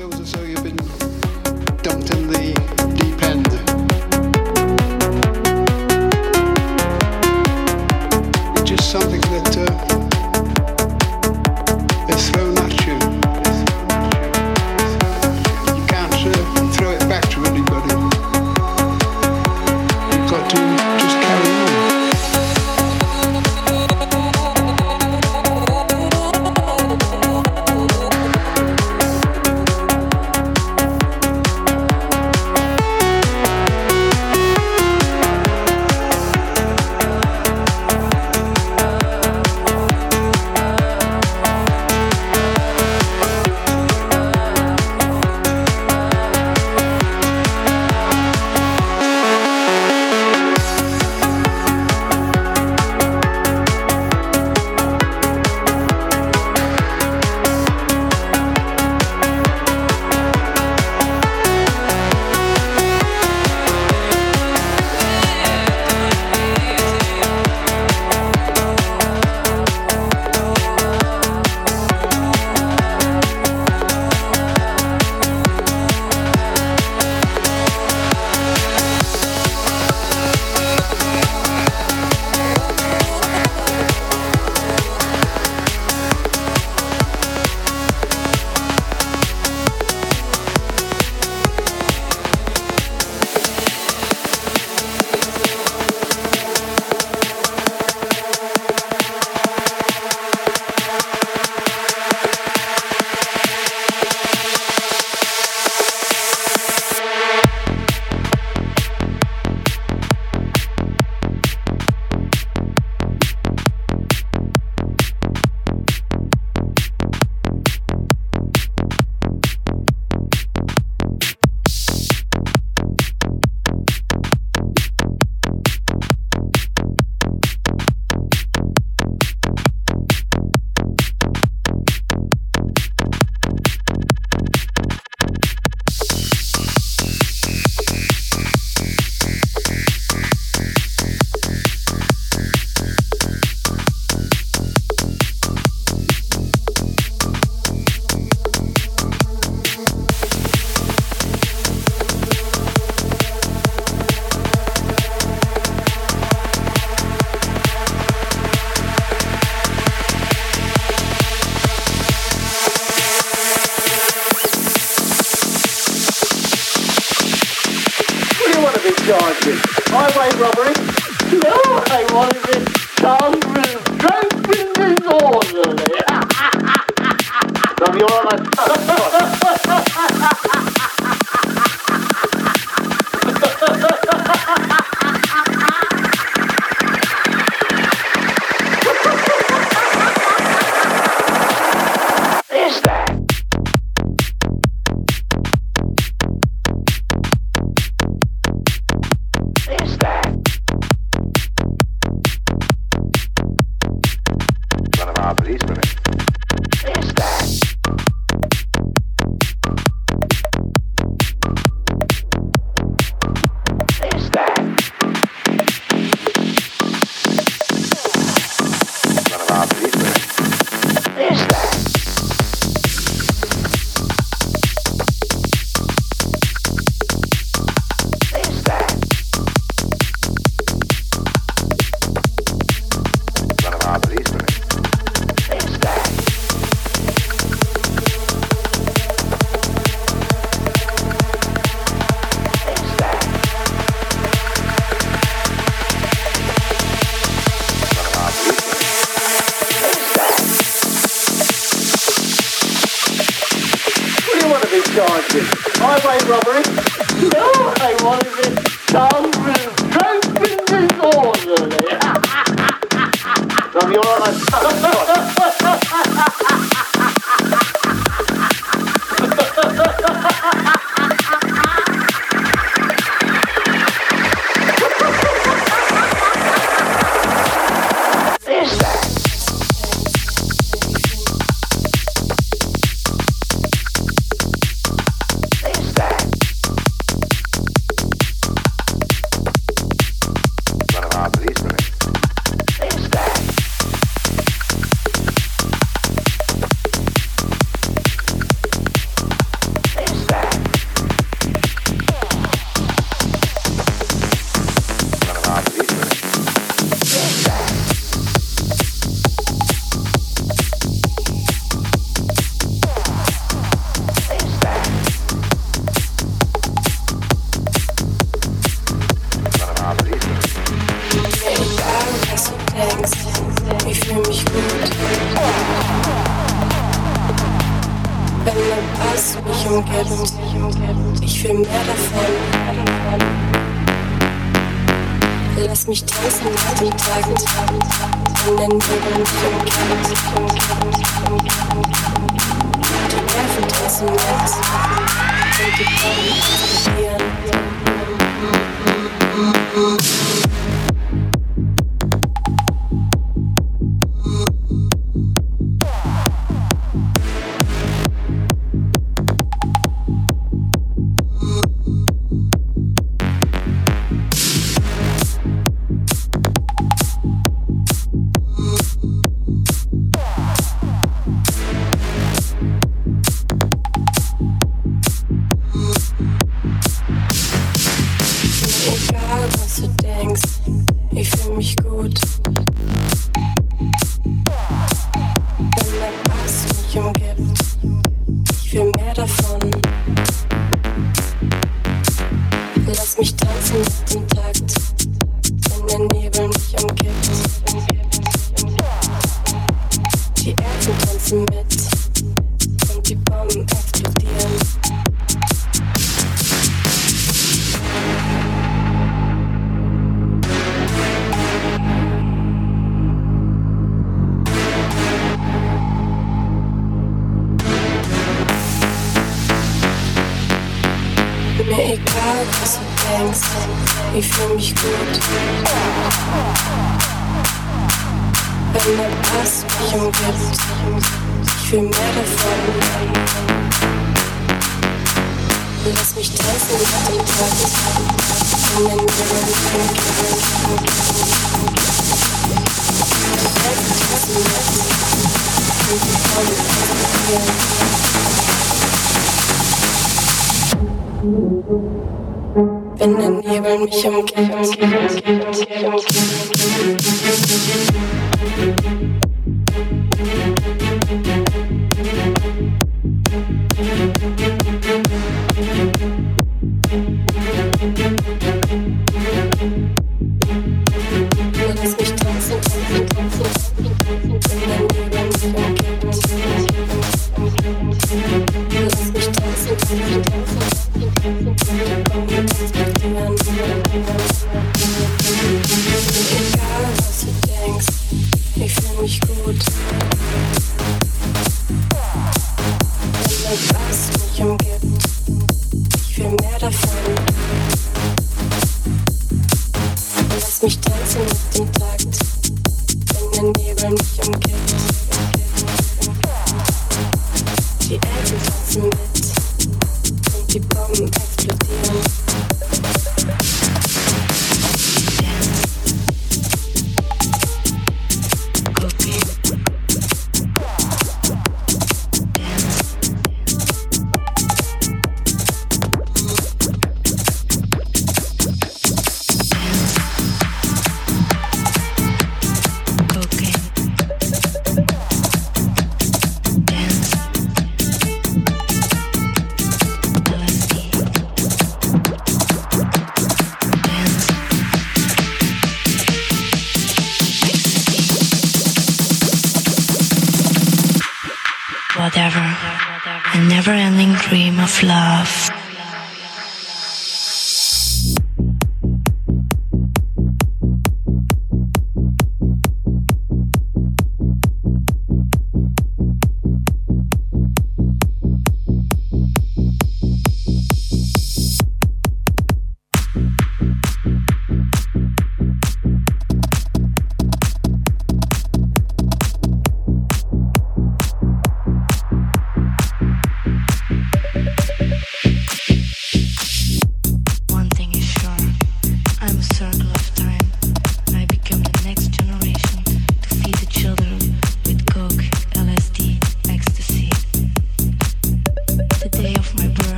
feels as though you've been dumped in the deep end. It's just something that. Uh,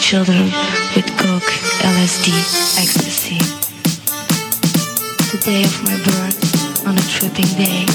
children with coke, LSD, ecstasy. The day of my birth, on a tripping day,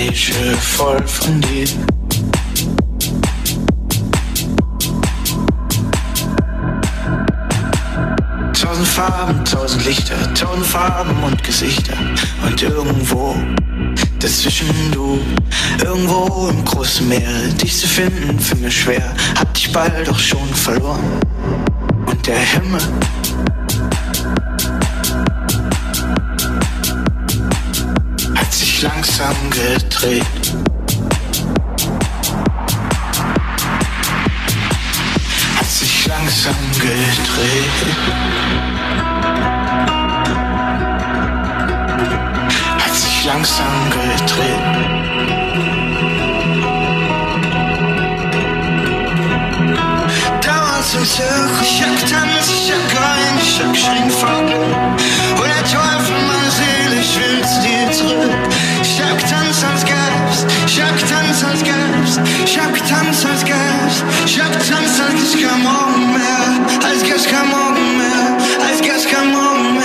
Manege voll von dir. Tausend Farben, tausend Lichter, tausend Farben und Gesichter. Und irgendwo dazwischen du, irgendwo im großen Meer, dich zu finden, finde mir schwer. Hab dich bald doch schon verloren. Und der Himmel. Langsam gedreht. Hat sich langsam gedreht. Hat sich langsam gedreht. Damals im Zirkus, ich hab getanzt, ich hab geweint, ich hab geschrien, fuck. sanskars, Shaktan sanskars, Shaktan shock Shaktan sanskars, come on, man, I guess come on, man, I come on, man.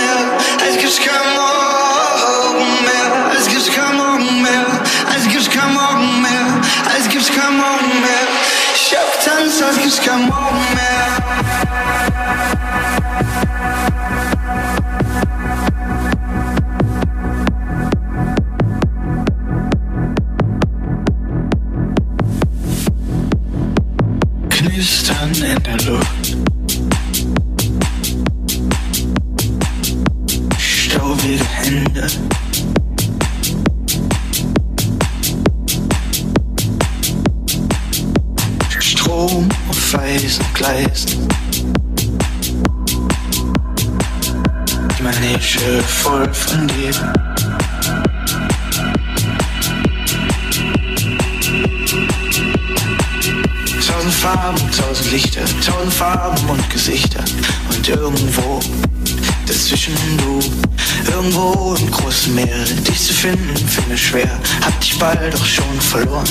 Meer, dich zu finden, finde schwer. Hab dich bald doch schon verloren.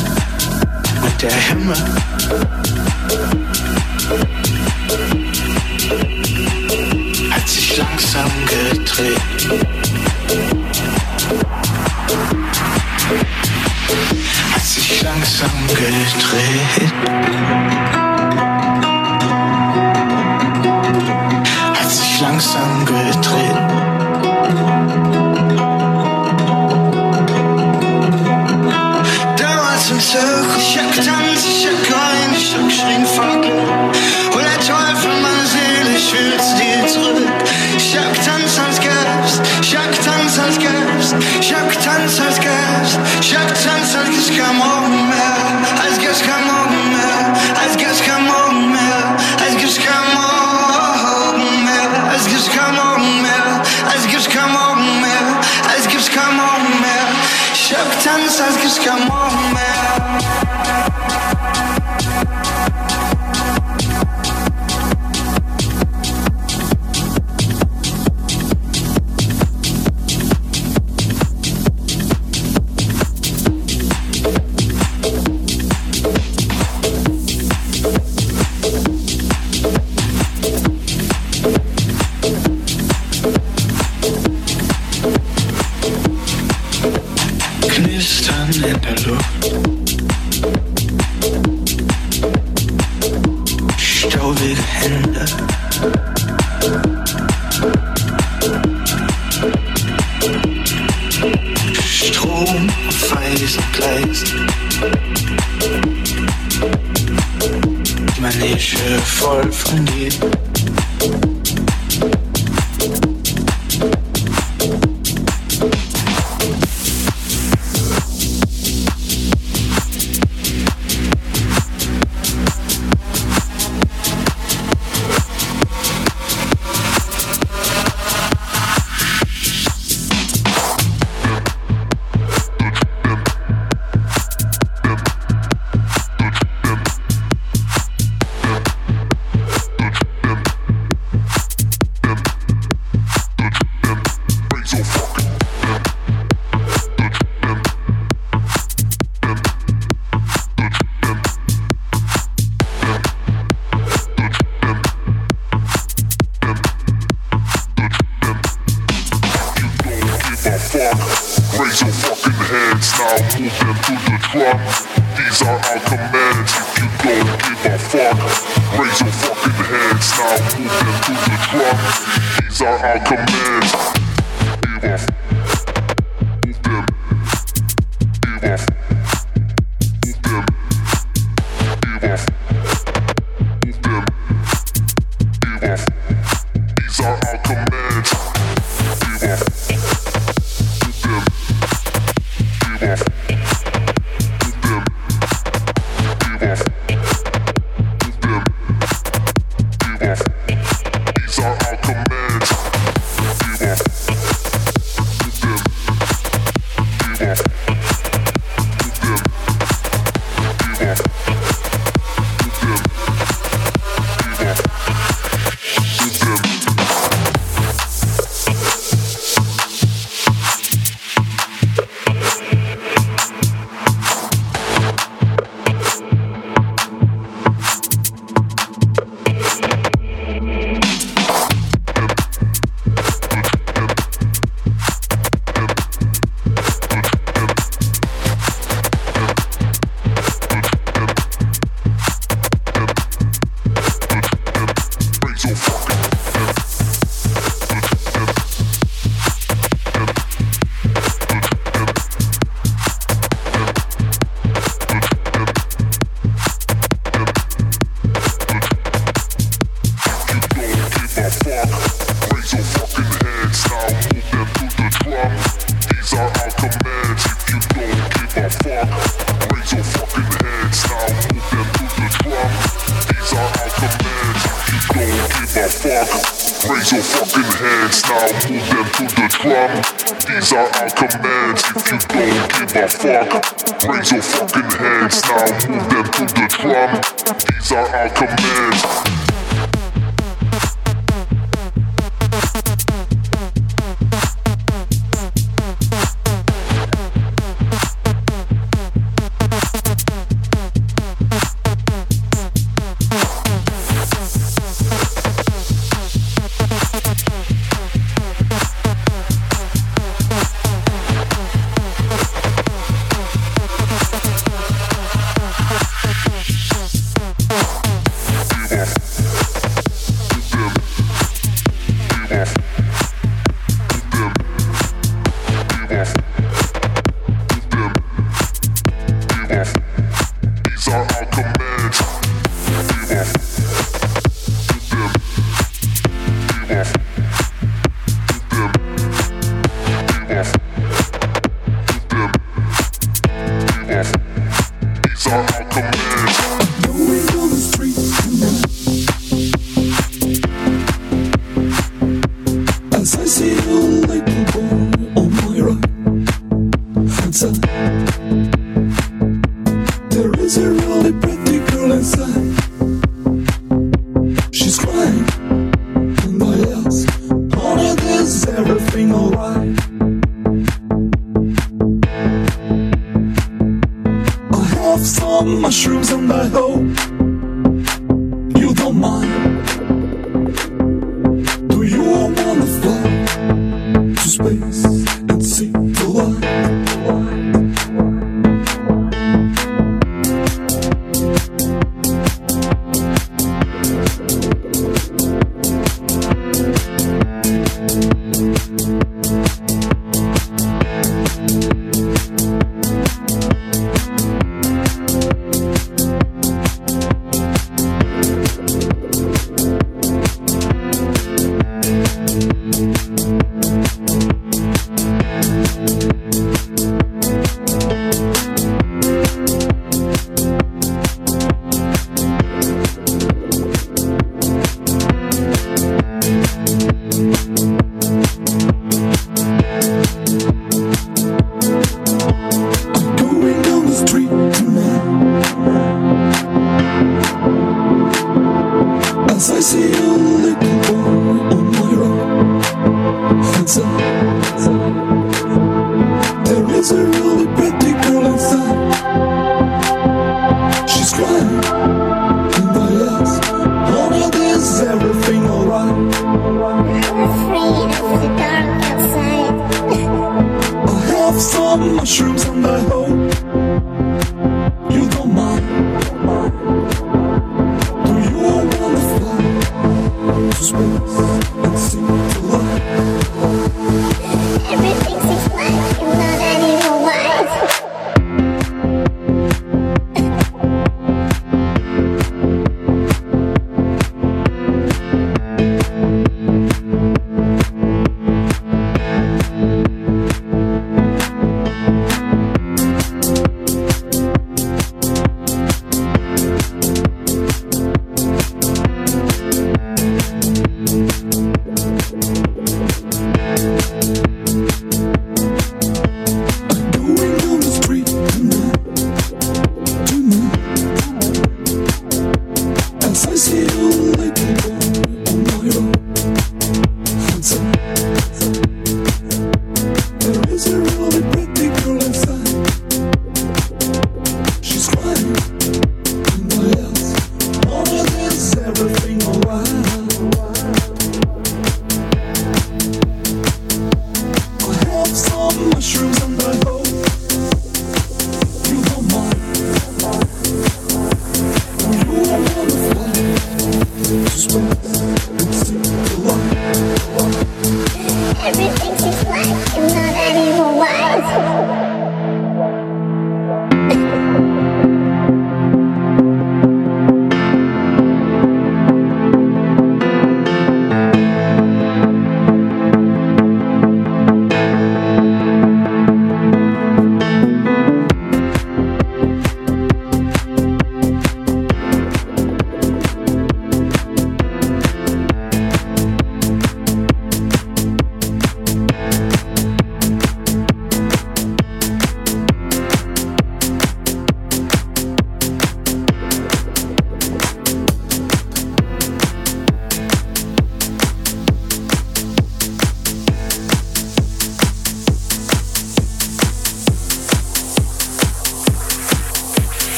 Und der Himmel hat sich langsam gedreht. Hat sich langsam gedreht.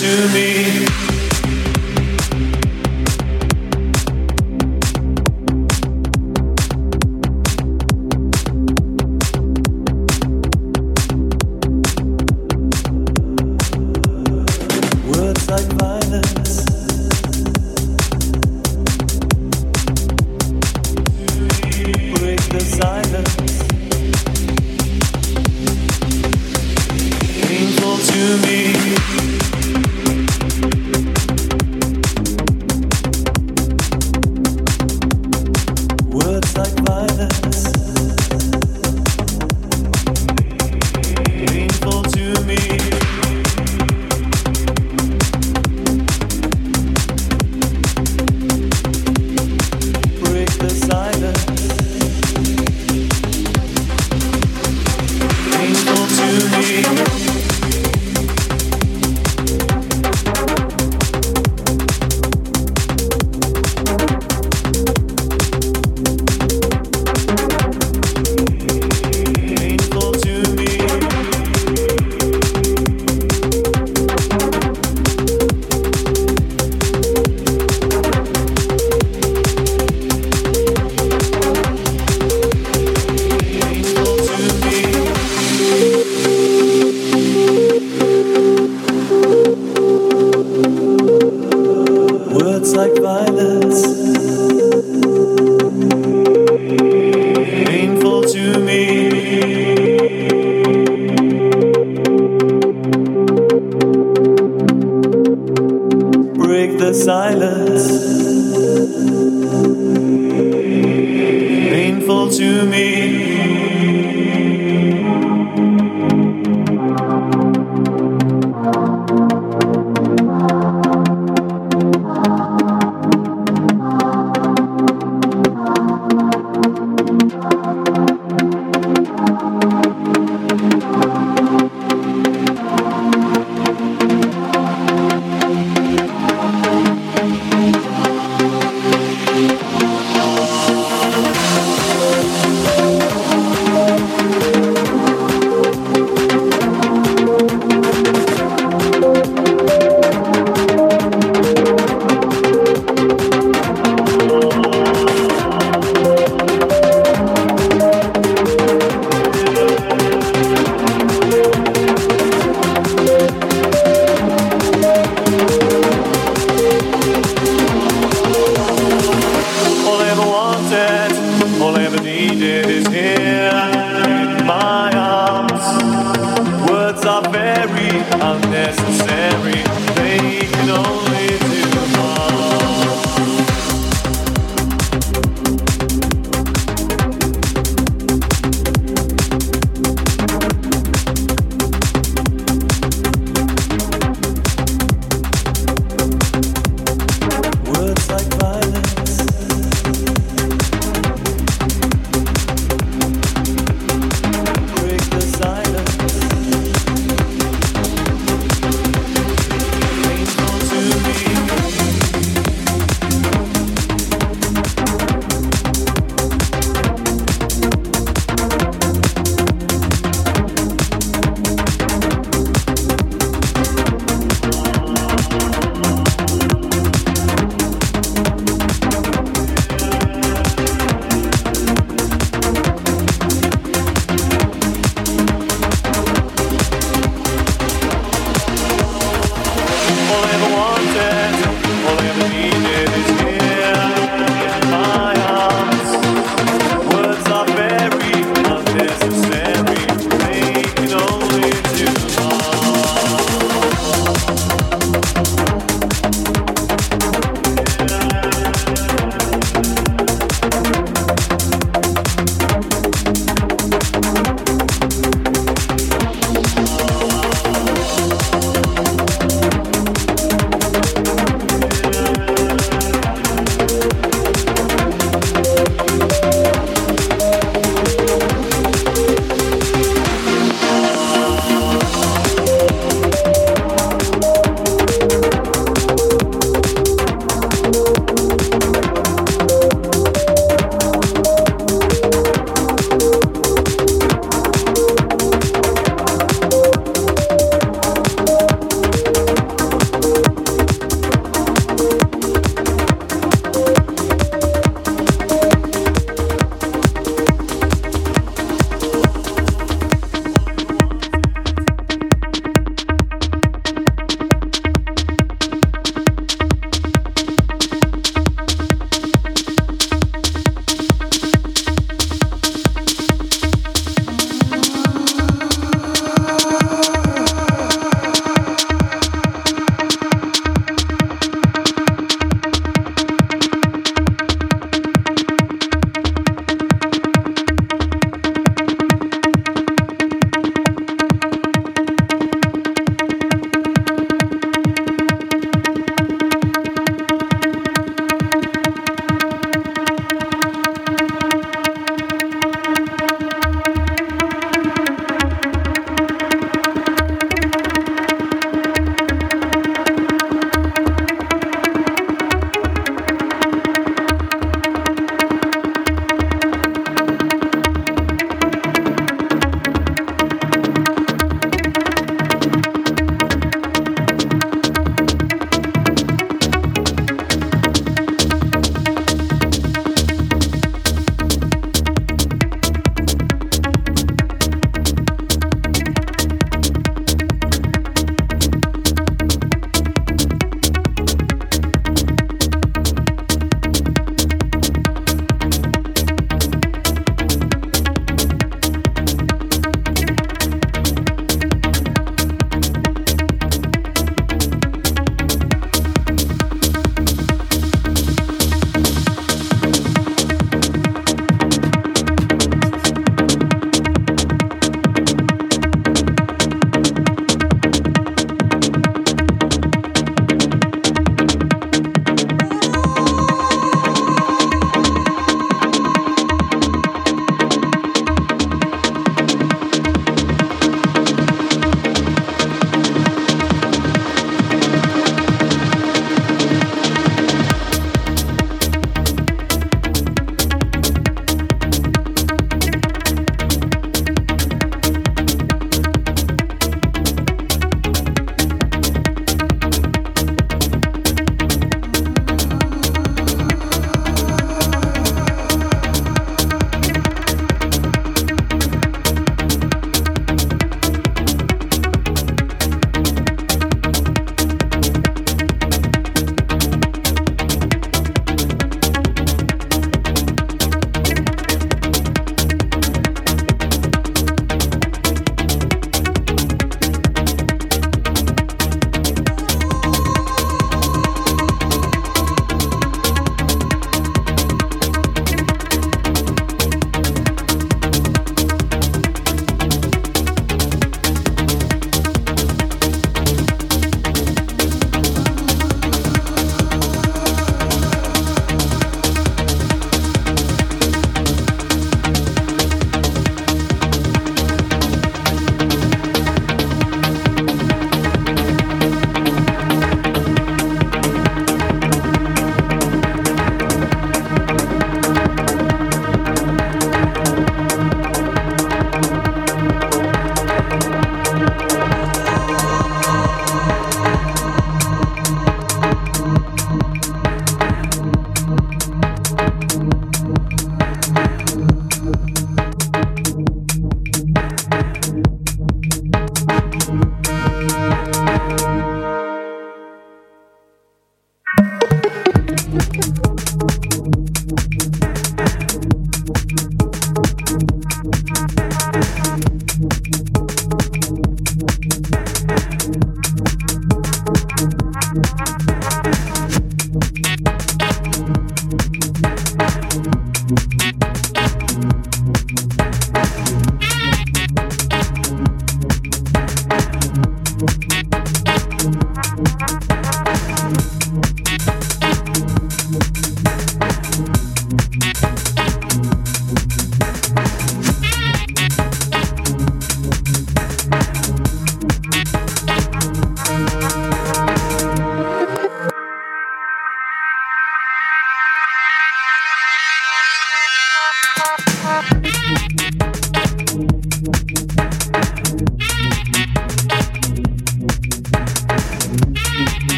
to me.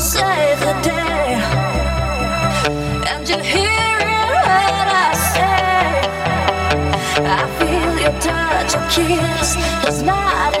save the day, and you're I say. I feel your touch, your kiss is not.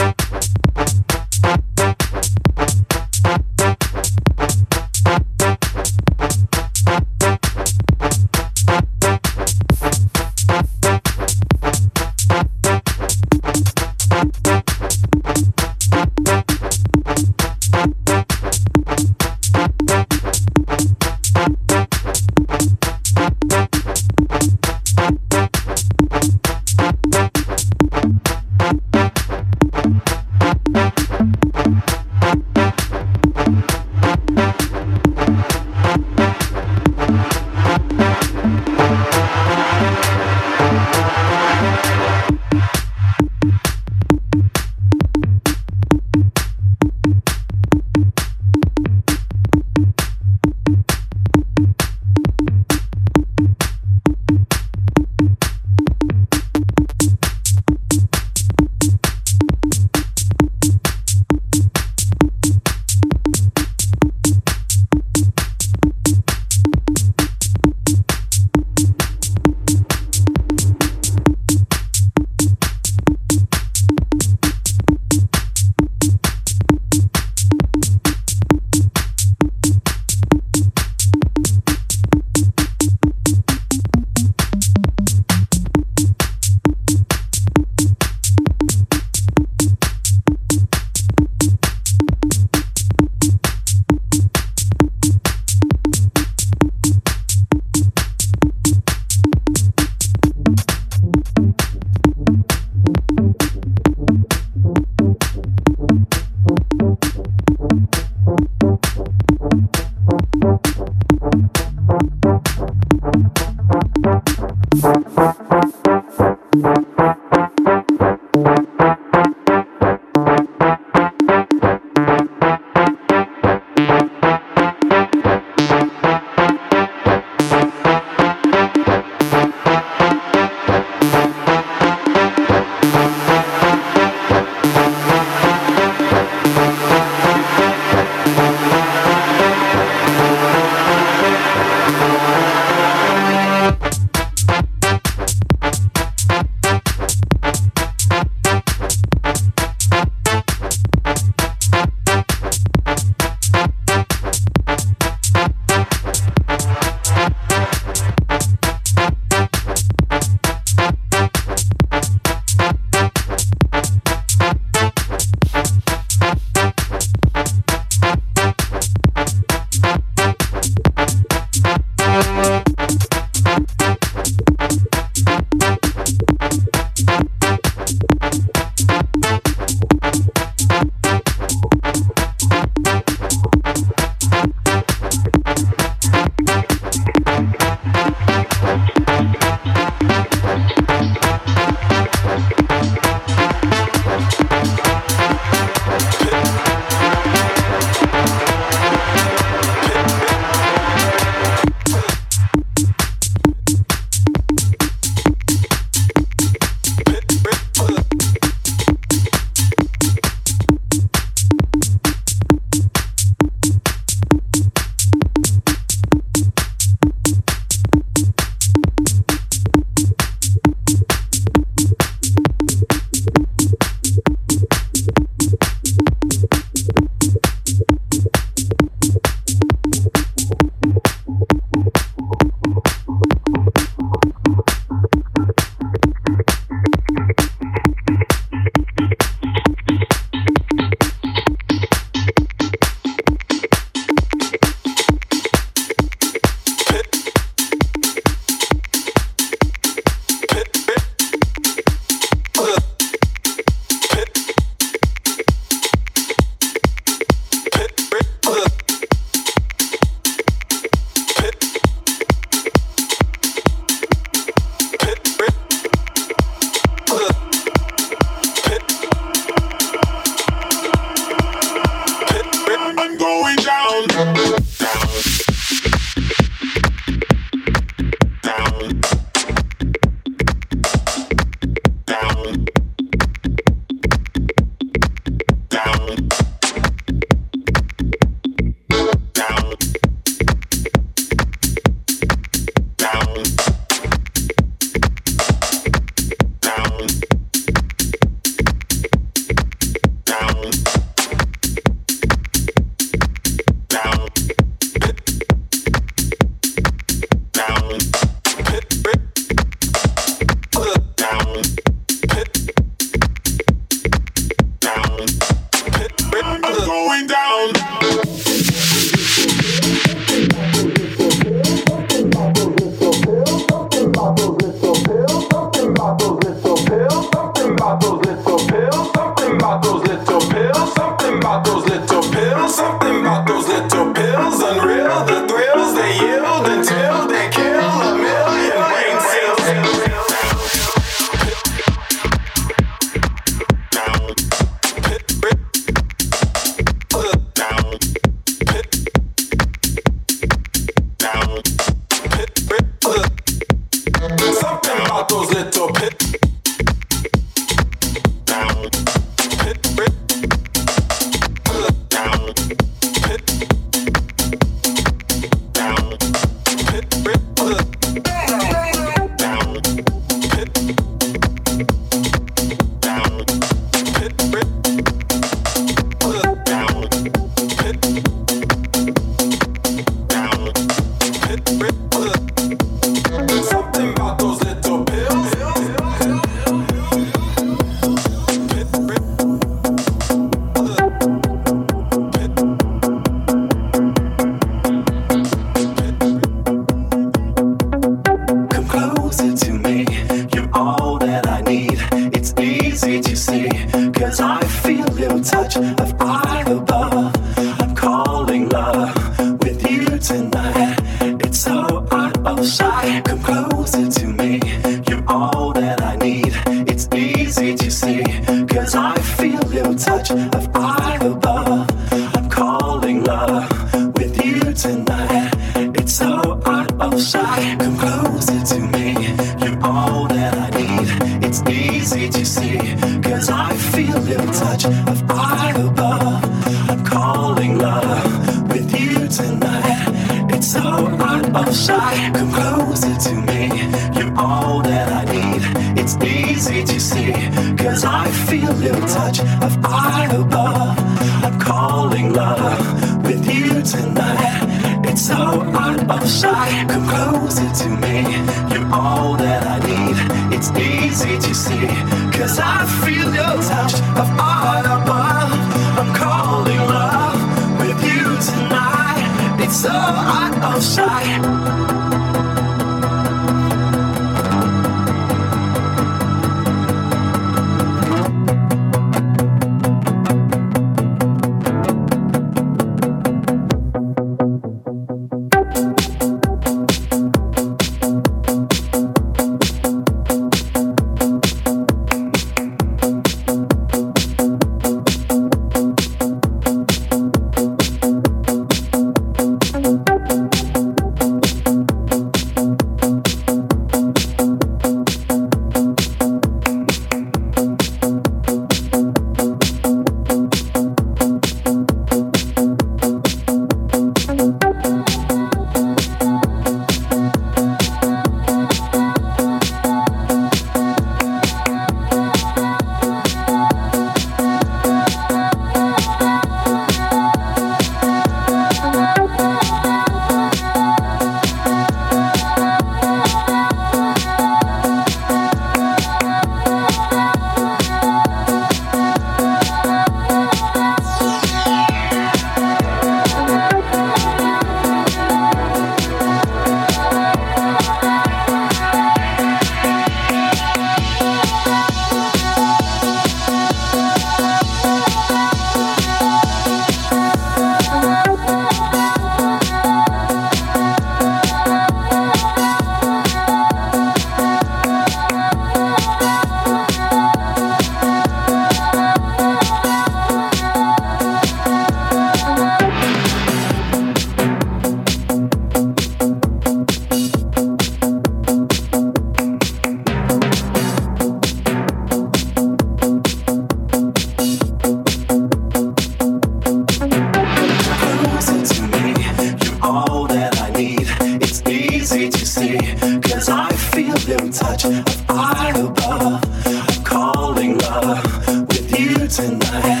with you tonight.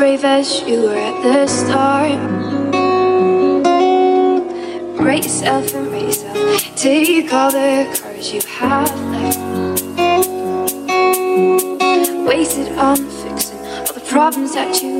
brave as you were at the start. Brace yourself and brace yourself. Take all the courage you have left. Wasted on fixing all the problems that you